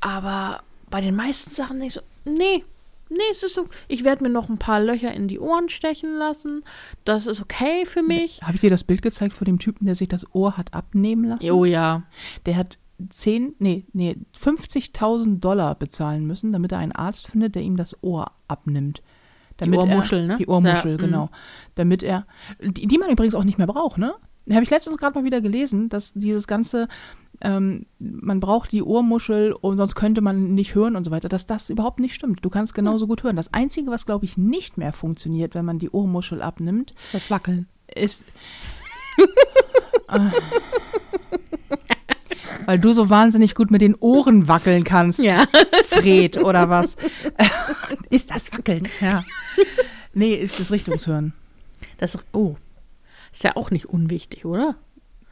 aber bei den meisten Sachen nicht so, nee, nee, es ist so, ich werde mir noch ein paar Löcher in die Ohren stechen lassen. Das ist okay für mich. Habe ich dir das Bild gezeigt von dem Typen, der sich das Ohr hat abnehmen lassen? Oh ja. Der hat 10, nee, nee, 50.000 Dollar bezahlen müssen, damit er einen Arzt findet, der ihm das Ohr abnimmt. Damit Ohrmuschel, er, ne? Die Ohrmuschel, Ja, genau. Damit er, die, die man übrigens auch nicht mehr braucht, ne? Habe ich letztens gerade mal wieder gelesen, dass dieses ganze, ähm, man braucht die Ohrmuschel und sonst könnte man nicht hören und so weiter, dass das überhaupt nicht stimmt. Du kannst genauso gut hören. Das Einzige, was, glaube ich, nicht mehr funktioniert, wenn man die Ohrmuschel abnimmt, Ist das Wackeln? ist. Ah. Weil du so wahnsinnig gut mit den Ohren wackeln kannst, Ja. Fred, oder was? ist das Wackeln? Ja. Nee, ist das Richtungshören. Das, oh. Ist ja auch nicht unwichtig, oder?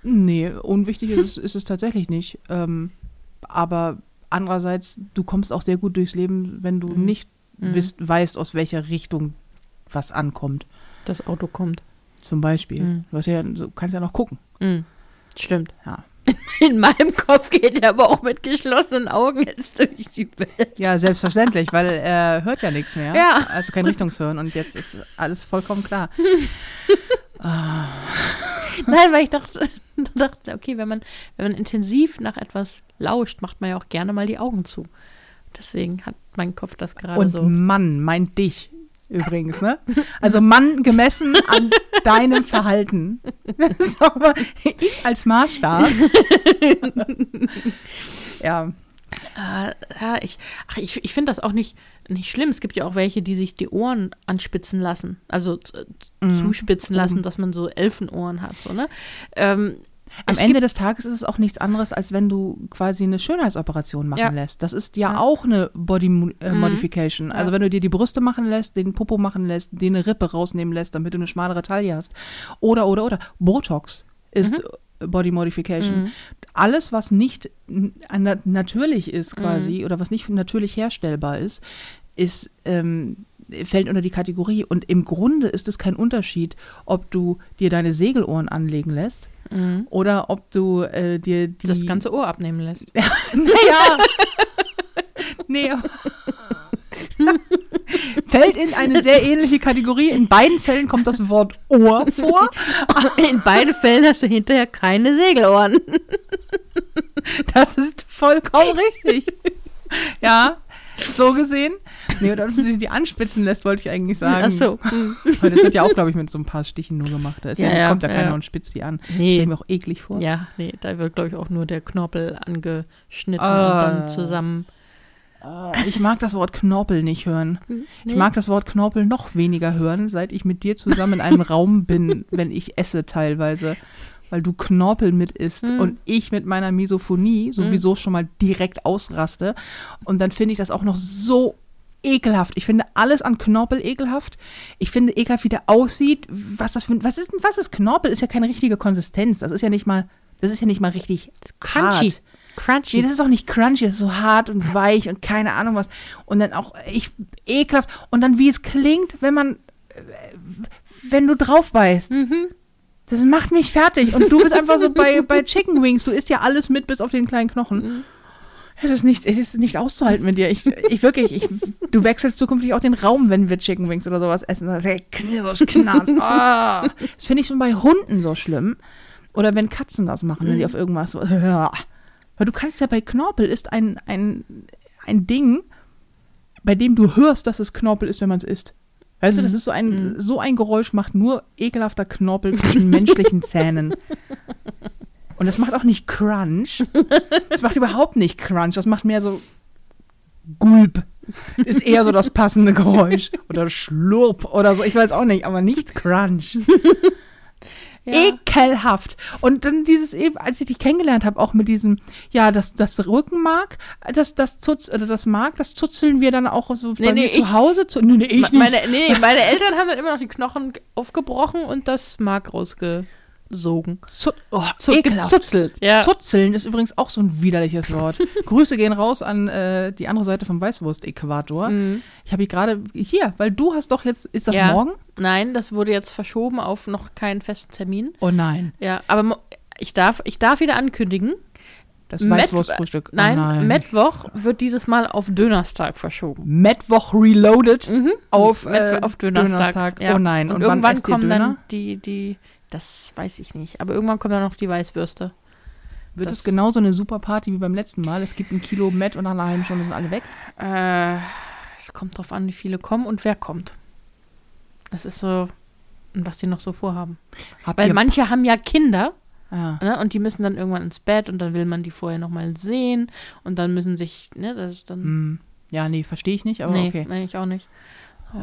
Nee, unwichtig ist, es- ist es tatsächlich nicht. Ähm, aber andererseits, du kommst auch sehr gut durchs Leben, wenn du Mhm. nicht Mhm. wisst, weißt, aus welcher Richtung was ankommt. Das Auto kommt. Zum Beispiel. Mhm. Du ja, du kannst ja noch gucken. Mhm. Stimmt. Ja. In meinem Kopf geht er aber auch mit geschlossenen Augen jetzt durch die Welt. Ja, selbstverständlich, weil er hört ja nichts mehr. Ja. Also kein Richtungshören und jetzt ist alles vollkommen klar. Ah, Nein, weil ich dachte, dachte, okay, wenn man, wenn man intensiv nach etwas lauscht, macht man ja auch gerne mal die Augen zu. Deswegen hat mein Kopf das gerade und so. Mann meint dich übrigens, ne? Also Mann gemessen an deinem Verhalten. Das ist aber ich als Maßstab. ja. Äh, ja, ich, ach, ich, ich finde das auch nicht, nicht schlimm. Es gibt ja auch welche, die sich die Ohren anspitzen lassen. Also Mhm. zuspitzen lassen, Oben. dass man so Elfenohren hat. So, ne? ähm, Am es Ende des Tages ist es auch nichts anderes, als wenn du quasi eine Schönheitsoperation machen Ja. lässt. Das ist ja, Ja. auch eine Body äh, Mhm. Modification. Also Ja. wenn du dir die Brüste machen lässt, den Popo machen lässt, dir eine Rippe rausnehmen lässt, damit du eine schmalere Taille hast. Oder, oder, oder. Botox ist Mhm. Body Modification. Mhm. Alles, was nicht na- natürlich Mhm. ist quasi oder was nicht natürlich herstellbar ist, ist ähm, fällt unter die Kategorie. Und im Grunde ist es kein Unterschied, ob du dir deine Segelohren anlegen lässt Mhm. oder ob du äh, dir die Das ganze Ohr abnehmen lässt. Naja. nee. Fällt in eine sehr ähnliche Kategorie. In beiden Fällen kommt das Wort Ohr vor. In beiden Fällen hast du hinterher keine Segelohren. Das ist vollkommen richtig. Ja, so gesehen. Nee, oder ob sie sich die anspitzen lässt, wollte ich eigentlich sagen. Ach so. Weil das wird ja auch, glaube ich, mit so ein paar Stichen nur gemacht. Da ist ja, Ja, ja, kommt ja keiner ja. und spitzt die an. Nee. Stell mir auch eklig vor. Ja, nee, da wird, glaube ich, auch nur der Knorpel angeschnitten Ah. und dann zusammen. Ah, Ich mag das Wort Knorpel nicht hören. Ich Nee. mag das Wort Knorpel noch weniger hören, seit ich mit dir zusammen in einem Raum bin, wenn ich esse teilweise. Weil du Knorpel mit isst Hm. und ich mit meiner Misophonie sowieso schon mal direkt ausraste. Und dann finde ich das auch noch so ekelhaft. Ich finde alles an Knorpel ekelhaft. Ich finde ekelhaft, wie der aussieht. Was das für, was ist was ist Knorpel? Ist ja keine richtige Konsistenz. Das ist ja nicht mal, das ist ja nicht mal richtig Crunchy. hart. Crunchy. Nee, das ist auch nicht crunchy, das ist so hart und weich und keine Ahnung was. Und dann auch ich ekelhaft. Und dann wie es klingt, wenn man, äh, wenn du drauf beißt. mhm. Das macht mich fertig. Und du bist einfach so bei, bei Chicken Wings. Du isst ja alles mit, bis auf den kleinen Knochen. Es ist nicht, es ist nicht auszuhalten mit dir. Ich, ich wirklich, ich, du wechselst zukünftig auch den Raum, wenn wir Chicken Wings oder sowas essen. Knirsch, Knarz. Ah. Das finde ich schon bei Hunden so schlimm. Oder wenn Katzen das machen, wenn die auf irgendwas so. Weil du kannst ja bei Knorpel ist ein, ein, ein Ding, bei dem du hörst, dass es Knorpel ist, wenn man es isst. Weißt du, das ist so ein, so ein Geräusch, macht nur ekelhafter Knorpel zwischen menschlichen Zähnen. Und das macht auch nicht Crunch. Das macht überhaupt nicht Crunch. Das macht mehr so Gulp. Ist eher so das passende Geräusch. Oder Schlurp oder so. Ich weiß auch nicht, aber nicht Crunch. Ja. Ekelhaft. Und dann dieses eben, als ich dich kennengelernt habe, auch mit diesem, ja, das, das Rückenmark, das, das Zutz, oder das Mark, das zuzeln wir dann auch so Nee, bei nee, mir ich- zu Hause. Zu, nee, nee, ich Me- nicht. meine, nee, meine Eltern haben dann immer noch die Knochen aufgebrochen und das Mark rausgesogen. Zu, oh, ekelhaft. gezuzelt. Ja. Zuzeln ist übrigens auch so ein widerliches Wort. Grüße gehen raus an äh, die andere Seite vom Weißwurst-Äquator. Mhm. Ich habe hier gerade, hier, weil du hast doch jetzt, ist das Ja. morgen? Nein, das wurde jetzt verschoben auf noch keinen festen Termin. Oh nein, Ja, aber ich darf, ich darf wieder ankündigen. das Weißwurstfrühstück. Oh Nein, nein. Mittwoch wird dieses Mal auf Dönerstag verschoben. Mittwoch Reloaded auf, äh, auf Dönerstag. ja. Oh nein, Und, und, wann irgendwann kommen Döner? dann die, die, das weiß ich nicht, aber irgendwann kommen dann noch die Weißwürste. Wird das- es genauso eine super Party wie beim letzten Mal? Es gibt ein Kilo Met und nach einer halben Stunde sind alle weg. Äh, es kommt drauf an, wie viele kommen und wer kommt. Es ist so, was die noch so vorhaben. Habt Weil manche haben ja Kinder ah, ne, und die müssen dann irgendwann ins Bett und dann will man die vorher nochmal sehen und dann müssen sich, ne, das ist dann. hm, ja, nee, verstehe ich nicht, aber nee, okay. nee, ich auch nicht.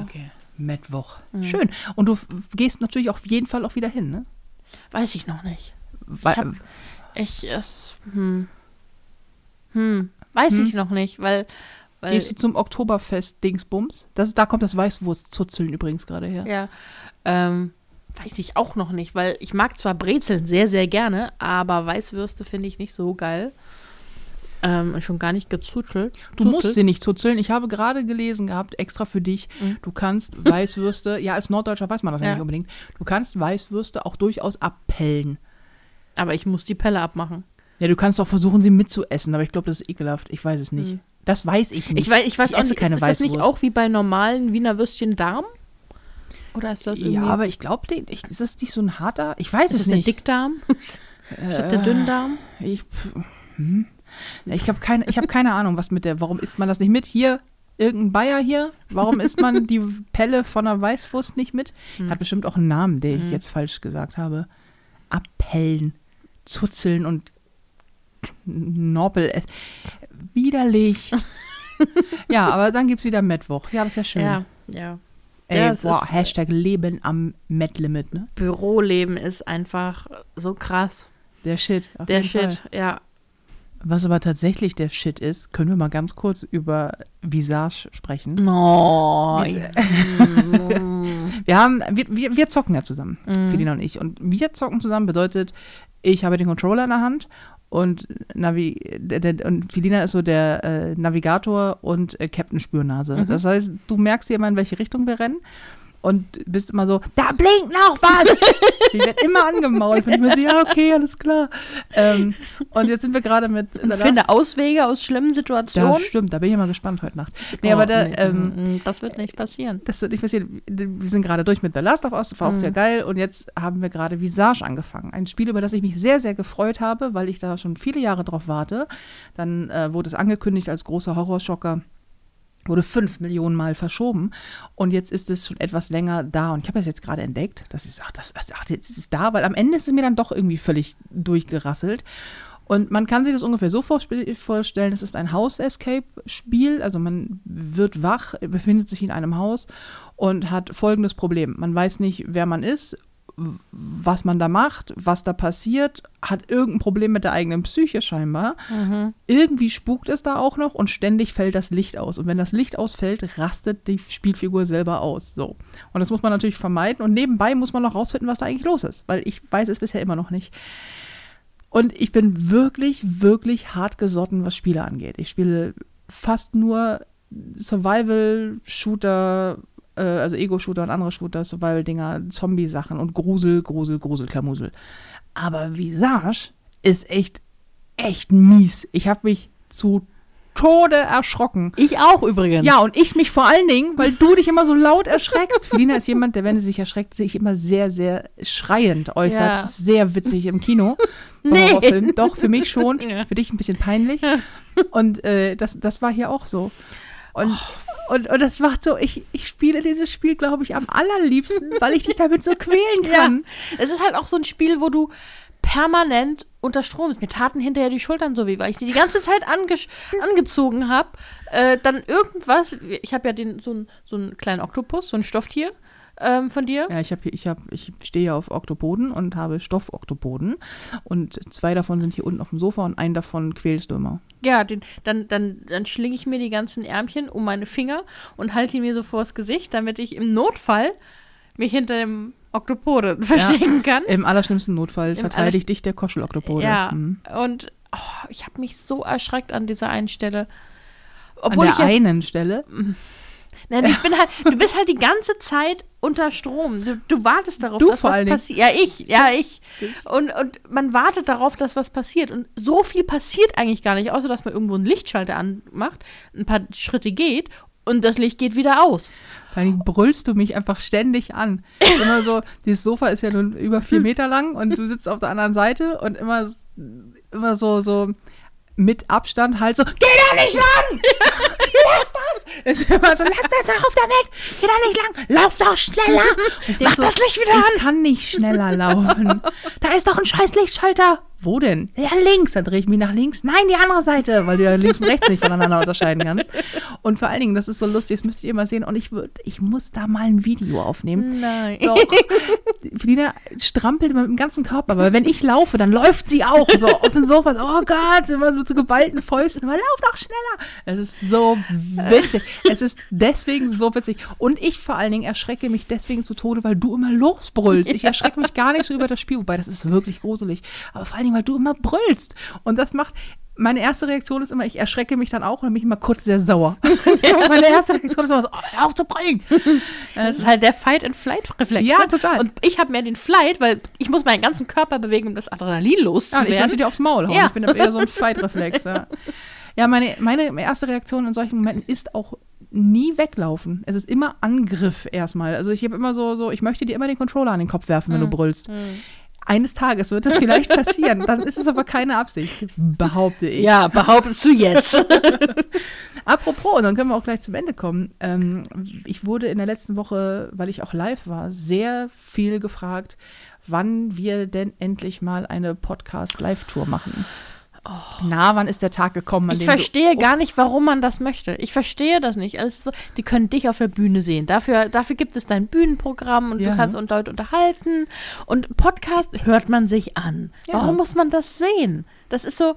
Okay, Mittwoch. Mhm. Schön. Und du gehst natürlich auf jeden Fall auch wieder hin, ne? Weiß ich noch nicht. Weil, hab- Ich, es, hm, hm, weiß Hm? ich noch nicht, weil, weil Gehst du zum Oktoberfest Dingsbums? Das, da kommt das Weißwurstzuzeln übrigens gerade her. Ja. Ähm, weiß ich auch noch nicht, weil ich mag zwar Brezeln sehr, sehr gerne, aber Weißwürste finde ich nicht so geil. Ähm, schon gar nicht gezuzelt. Du musst sie nicht zuzeln. Ich habe gerade gelesen gehabt, extra für dich, Mhm. du kannst Weißwürste, ja, als Norddeutscher weiß man das ja, Ja. nicht unbedingt, du kannst Weißwürste auch durchaus abpellen. Aber ich muss die Pelle abmachen. Ja, du kannst auch versuchen, sie mitzuessen, aber ich glaube, das ist ekelhaft. Ich weiß es nicht. Mhm. Das weiß ich nicht. Ich weiß, ich weiß Ich auch esse nicht, keine ist, ist das nicht auch wie bei normalen Wiener Würstchen Darm? Oder ist das irgendwie, ja, aber ich glaube, ist das nicht so ein harter? Ich weiß ist es das der nicht. Dickdarm? Statt der Dünndarm? Ich, hm. Ich habe keine, ich hab keine Ahnung, was mit der, warum isst man das nicht mit? Hier, irgendein Bayer hier, warum isst man die Pelle von der Weißwurst nicht mit? Hm. Hat bestimmt auch einen Namen, den ich jetzt falsch gesagt habe. Abpellen, zuzeln und Knorpel. Es- Widerlich. ja, aber dann gibt es wieder Mittwoch. Ja, das ist ja schön. Ja, ja. Ey, Ja, boah, ist- Hashtag Leben am Met-Limit, ne? Büroleben ist einfach so krass. Der Shit. Der jeden Fall. Shit, ja. Was aber tatsächlich der Shit ist, können wir mal ganz kurz über Visage sprechen. No. Wir haben, wir, wir, wir zocken ja zusammen, Mhm. Felina und ich. Und wir zocken zusammen bedeutet, ich habe den Controller in der Hand und, Navi der, und Filina ist so der äh, Navigator und äh, Captain Spürnase. Mhm. Das heißt, du merkst dir immer, in welche Richtung wir rennen und bist immer so, da blinkt noch was. Die wird immer angemault. Und ich mir so, ja, okay, alles klar. Ähm, und jetzt sind wir gerade mit. Ich finde Auswege aus schlimmen Situationen. Das stimmt, da bin ich mal gespannt heute Nacht. Nee, Oh, aber da, nee, ähm, mm, das wird nicht passieren. das wird nicht passieren. Wir sind gerade durch mit The Last of Us, das war auch Mhm. sehr geil. Und jetzt haben wir gerade Visage angefangen. Ein Spiel, über das ich mich sehr, sehr gefreut habe, weil ich da schon viele Jahre drauf warte. Dann äh, wurde es angekündigt als großer Horrorschocker. Wurde fünf Millionen Mal verschoben und jetzt ist es schon etwas länger da. Und ich habe das jetzt gerade entdeckt, dass ich ach, das, ach, jetzt ist es da, weil am Ende ist es mir dann doch irgendwie völlig durchgerasselt. Und man kann sich das ungefähr so vorstellen, es ist ein House-Escape-Spiel, also man wird wach, befindet sich in einem Haus und hat folgendes Problem. Man weiß nicht, wer man ist, was man da macht, was da passiert, hat irgendein Problem mit der eigenen Psyche scheinbar. Irgendwie spukt es da auch noch und ständig fällt das Licht aus. Und wenn das Licht ausfällt, rastet die Spielfigur selber aus. So. Und das muss man natürlich vermeiden. Und nebenbei muss man noch rausfinden, was da eigentlich los ist, weil ich weiß es bisher immer noch nicht. Und ich bin wirklich, wirklich hart gesotten, was Spiele angeht. Ich spiele fast nur Survival-Shooter, äh, also Ego-Shooter und andere Shooter, Survival-Dinger, Zombie-Sachen und Grusel, Grusel, Grusel, Klamusel. Aber Visage ist echt, echt mies. Ich habe mich zu Tode erschrocken. Ich auch übrigens. Ja, und ich mich vor allen Dingen, weil du dich immer so laut erschreckst. Felina ist jemand, der, wenn sie sich erschreckt, sich immer sehr, sehr schreiend äußert. Ja. Das ist sehr witzig im Kino. Nee. Doch, für mich schon. Für dich ein bisschen peinlich. Und äh, das, das war hier auch so. Und, und, und das macht so, ich, ich spiele dieses Spiel, glaube ich, am allerliebsten, weil ich dich damit so quälen kann. Es ist halt auch so ein Spiel, wo du permanent unter Strom bist. Mir taten hinterher die Schultern so weh, weil ich die die ganze Zeit ange angezogen habe. Äh, dann irgendwas, ich habe ja den, so, einen- so einen kleinen Oktopus, so ein Stofftier ähm, von dir. Ja, ich habe ich hab, ich stehe ja auf Oktopoden und habe Stoffoktopoden. Und zwei davon sind hier unten auf dem Sofa und einen davon quälst du immer. Ja, den, dann, dann, dann schlinge ich mir die ganzen Ärmchen um meine Finger und halte ihn mir so vors Gesicht, damit ich im Notfall mich hinter dem Oktopode verstecken kann. Im allerschlimmsten Notfall Im verteidigt dich der Koscheloktopode. Ja, Mhm. und oh, ich habe mich so erschreckt an dieser einen Stelle. An Obwohl der ich ja, einen Stelle. Nein, ich bin halt, du bist halt die ganze Zeit unter Strom. Du, du wartest darauf, Du dass was passiert. Ja, ich, ja, ich. Und, und man wartet darauf, dass was passiert. Und so viel passiert eigentlich gar nicht, außer dass man irgendwo einen Lichtschalter anmacht, ein paar Schritte geht und das Licht geht wieder aus. Allem brüllst du mich einfach ständig an. Immer so, dieses Sofa ist ja nun über vier Meter lang und du sitzt auf der anderen Seite und immer, immer so, so mit Abstand halt so, geh da nicht lang! Das! Es ist immer so, lass das, hör auf damit! Geh da nicht lang! Lauf doch schneller! Ich Mach so, das Licht wieder Ich kann nicht schneller laufen. Da ist doch ein scheiß Lichtschalter. Wo denn? Ja, links. Dann drehe ich mich nach links. Nein, die andere Seite, weil du ja links und rechts nicht voneinander unterscheiden kannst. Und vor allen Dingen, das ist so lustig, das müsst ihr mal sehen. Und ich würde, ich muss da mal ein Video aufnehmen. Nein. Doch. Felina strampelt immer mit dem ganzen Körper, weil wenn ich laufe, dann läuft sie auch. So auf dem Sofa, so, oh Gott, immer mit so geballten Fäusten. Aber lauf doch schneller. Es ist so witzig. Es ist deswegen so witzig. Und ich vor allen Dingen erschrecke mich deswegen zu Tode, weil du immer losbrüllst. Ich erschrecke mich gar nicht so über das Spiel, wobei das ist wirklich gruselig. Aber vor allen Dingen, weil du immer brüllst. Und das macht. Meine erste Reaktion ist immer, ich erschrecke mich dann auch und dann bin ich immer kurz sehr sauer. Meine erste Reaktion ist immer so, oh, hör auf zu brüllen. Das ist halt der Fight-and-Flight-Reflex. Ja, ne? total. Und ich habe mehr den Flight, weil ich muss meinen ganzen Körper bewegen, um das Adrenalin Ja, und ich loszuwerden. wollte dir aufs Maul hauen. Ja. Ich bin eher so ein Fight-Reflex. Ja, ja meine, meine erste Reaktion in solchen Momenten ist auch nie weglaufen. Es ist immer Angriff erstmal. Also ich habe immer so, so, ich möchte dir immer den Controller an den Kopf werfen, wenn du brüllst. Eines Tages wird das vielleicht passieren. Dann ist es aber keine Absicht, behaupte ich. ja, behauptest du jetzt. Apropos, und dann können wir auch gleich zum Ende kommen. Ähm, ich wurde in der letzten Woche, weil ich auch live war, sehr viel gefragt, wann wir denn endlich mal eine Podcast-Live-Tour machen. Na, wann ist der Tag gekommen, Ich verstehe du, gar nicht, warum man das möchte. Ich verstehe das nicht. Also, so, die können dich auf der Bühne sehen. Dafür, dafür gibt es dein Bühnenprogramm und Ja. du kannst und Leute unterhalten. Und Podcast hört man sich an. Ja. Warum muss man das sehen? Das ist so.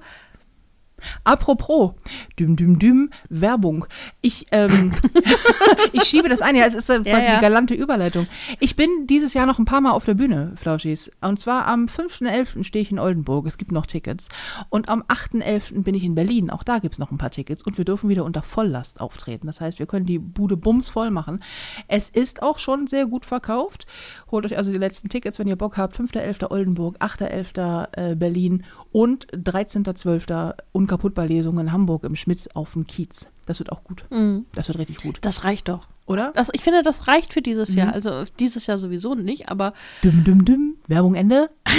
Apropos, düm, düm, düm, Werbung. Ich, ähm, ich schiebe das ein, ja, es ist äh, quasi Ja, ja. die galante Überleitung. Ich bin dieses Jahr noch ein paar Mal auf der Bühne, Flauschis. Und zwar am 5.11. stehe ich in Oldenburg, es gibt noch Tickets. Und am 8.11. bin ich in Berlin, auch da gibt es noch ein paar Tickets. Und wir dürfen wieder unter Volllast auftreten. Das heißt, wir können die Bude bums voll machen. Es ist auch schon sehr gut verkauft. Holt euch also die letzten Tickets, wenn ihr Bock habt. 5.11. Oldenburg, 8.11. äh, Berlin und 13.12. Unkaputtbar-Lesung in Hamburg im Schmidt auf dem Kiez. Das wird auch gut. Mhm. Das wird richtig gut. Das reicht doch. Oder? Das, ich finde, das reicht für dieses Mhm. Jahr. Also dieses Jahr sowieso nicht, aber Düm, düm, düm. Werbung Ende.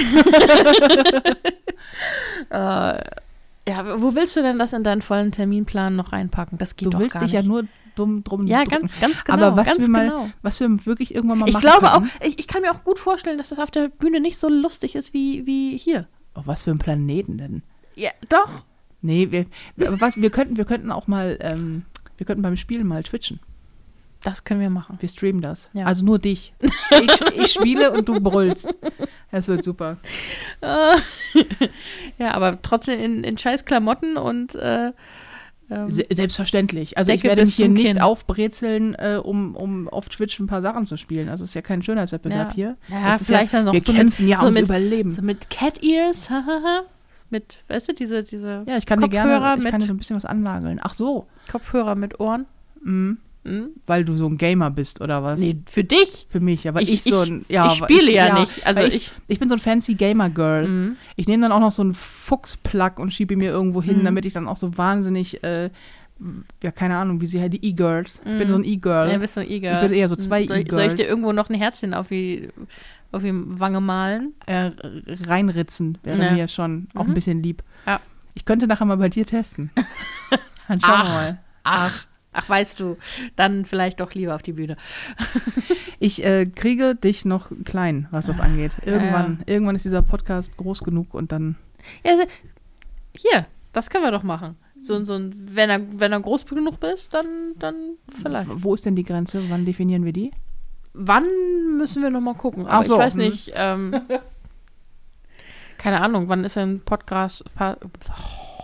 äh, ja, wo willst du denn das in deinen vollen Terminplan noch reinpacken? Das geht Du doch willst gar dich nicht. ja nur dumm drum ja, drücken. ganz, ganz genau. Aber was ganz wir mal, genau. was wir wirklich irgendwann mal Ich machen glaube auch, könnten, ich, ich kann mir auch gut vorstellen, dass das auf der Bühne nicht so lustig ist wie, wie hier. Auf was für ein Planeten denn? Ja, doch. Nee, wir, was, wir könnten, wir könnten auch mal, ähm, wir könnten beim Spielen mal twitchen. Das können wir machen. Wir streamen das. Ja. Also nur dich. Ich, ich spiele und du brüllst. Das wird super. Ja, aber trotzdem in, in scheiß Klamotten und äh, ähm, Se selbstverständlich. Also ich werde mich hier nicht Kinn. aufbrezeln, äh, um, um auf Twitch ein paar Sachen zu spielen. Das ist ja kein Schönheitswettbewerb Ja. hier. Ja, das vielleicht dann noch wir so mit- kämpfen ja so ums mit- Überleben. so mit Cat Ears, hahaha. Mit, weißt du, diese, diese ja, ich kann dir Kopfhörer gerne, ich mit- kann dir so ein bisschen was anlageln. Ach so, Kopfhörer mit Ohren. mhm. Hm? weil du so ein Gamer bist oder was? Nee, für dich. Für mich, aber ich, Ich- so ich- ein, ja, ich spiele ja nicht. Also ich, ich- ich bin so ein fancy Gamer-Girl. Mhm. Ich nehme dann auch noch so einen Fuchsplug und schiebe ihn mir irgendwo hin, Mhm. damit ich dann auch so wahnsinnig, äh, ja, keine Ahnung, wie sie halt die E-Girls. Ich bin Mhm. so ein E-Girl. Ja, bist du ein E-Girl. Ich bin eher so zwei soll, ich- soll ich dir E-Girls. irgendwo noch ein Herzchen auf die, auf die Wange malen? äh, reinritzen wäre Ja. mir schon auch ein Mhm. bisschen lieb. Ja. Ich könnte nachher mal bei dir testen. Dann schauen wir Ach. mal. Ach, ach, weißt du, dann vielleicht doch lieber auf die Bühne. Ich äh, kriege dich noch klein, was das angeht. Irgendwann, irgendwann ist dieser Podcast groß genug und dann. Ja, hier, das können wir doch machen. So, so ein, wenn er, wenn er groß genug ist, dann, dann vielleicht. Wo ist denn die Grenze? Wann definieren wir die? Wann müssen wir noch mal gucken? Aber so, ich weiß hm. nicht. Ähm, keine Ahnung, wann ist ein Podcast, Pa-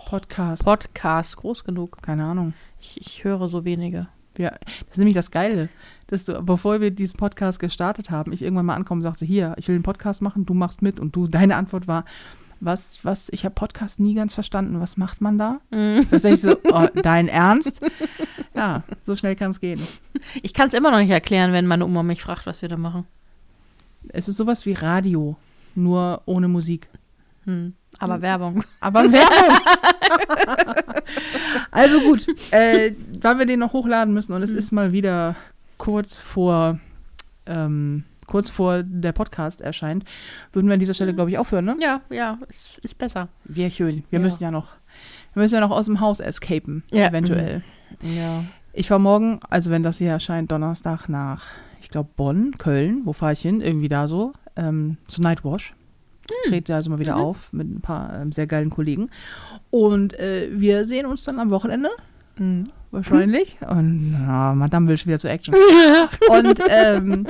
Podcast. Podcast groß genug? Keine Ahnung. Ich, ich höre so wenige. Wir, das ist nämlich das Geile, dass du, bevor wir diesen Podcast gestartet haben, ich irgendwann mal ankomme und sagte, hier, ich will einen Podcast machen, du machst mit. Und du, deine Antwort war, was, was, ich habe Podcast nie ganz verstanden, was macht man da? Mhm. Das ich so, oh, dein Ernst? Ja, so schnell kann es gehen. Ich kann es immer noch nicht erklären, wenn meine Oma mich fragt, was wir da machen. Es ist sowas wie Radio, nur ohne Musik. Hm. Aber Werbung. Aber Werbung. also gut, äh, weil wir den noch hochladen müssen und es Mhm. ist mal wieder kurz vor, ähm, kurz vor der Podcast erscheint, würden wir an dieser Stelle, glaube ich, aufhören, ne? Ja, ja, ist, ist besser. Sehr schön. Wir Ja. müssen ja noch, wir müssen ja noch aus dem Haus escapen, Ja. eventuell. Ja. Ich fahre morgen, also wenn das hier erscheint, Donnerstag nach, ich glaube, Bonn, Köln. Wo fahre ich hin? Irgendwie da so. Ähm, zu Nightwash. Trete also mal wieder Mhm. auf mit ein paar ähm, sehr geilen Kollegen. Und äh, wir sehen uns dann am Wochenende. Mhm. Wahrscheinlich. Und na, Madame will schon wieder zur Action. und, ähm,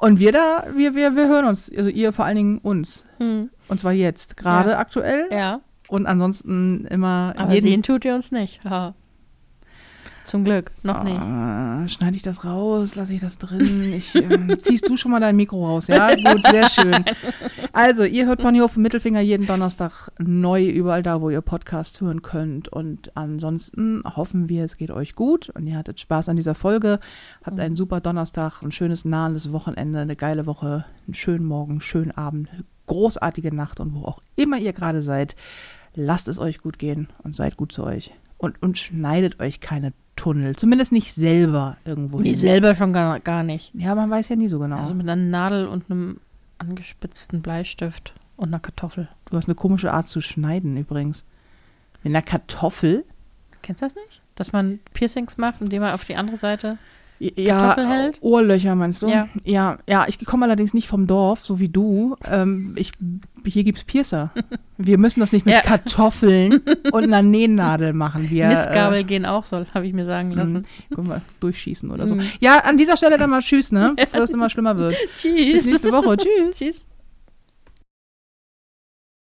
und wir da, wir, wir, wir hören uns. Also ihr vor allen Dingen uns. Hm. Und zwar jetzt, gerade Ja. aktuell. Ja, Und ansonsten immer aber jeden sehen tut ihr uns nicht. Ja. Zum Glück, noch nicht. Ah, Schneide ich das raus? Lasse ich das drin? Ich, ähm, ziehst du schon mal dein Mikro raus? Ja, gut, sehr schön. Also, ihr hört Ponyhof Mittelfinger jeden Donnerstag neu überall da, wo ihr Podcasts hören könnt. Und ansonsten hoffen wir, es geht euch gut und ihr hattet Spaß an dieser Folge. Habt einen super Donnerstag, ein schönes nahendes Wochenende, eine geile Woche, einen schönen Morgen, einen schönen Abend, großartige Nacht und wo auch immer ihr gerade seid, lasst es euch gut gehen und seid gut zu euch. Und, und schneidet euch keine Tunnel. Zumindest nicht selber irgendwo Nee, hin. selber schon gar, gar nicht. Ja, man weiß ja nie so genau. Also mit einer Nadel und einem angespitzten Bleistift und einer Kartoffel. du hast eine komische Art zu schneiden übrigens. Mit einer Kartoffel? Kennst du das nicht? Dass man Piercings macht, indem man auf die andere Seite. Ja? Ohrlöcher meinst du? Ja. Ja, ja ich komme allerdings nicht vom Dorf, so wie du. Ähm, ich, hier gibt's Piercer. Wir müssen das nicht mit Ja. Kartoffeln und einer Nähnadel machen. Wir, Mistgabel gehen auch, soll, habe ich mir sagen Äh, lassen. mh, können wir durchschießen oder so. Mhm. Ja, an dieser Stelle dann mal Tschüss, ne? Bevor es immer schlimmer wird. Tschüss. Bis nächste Woche. Tschüss. Tschüss.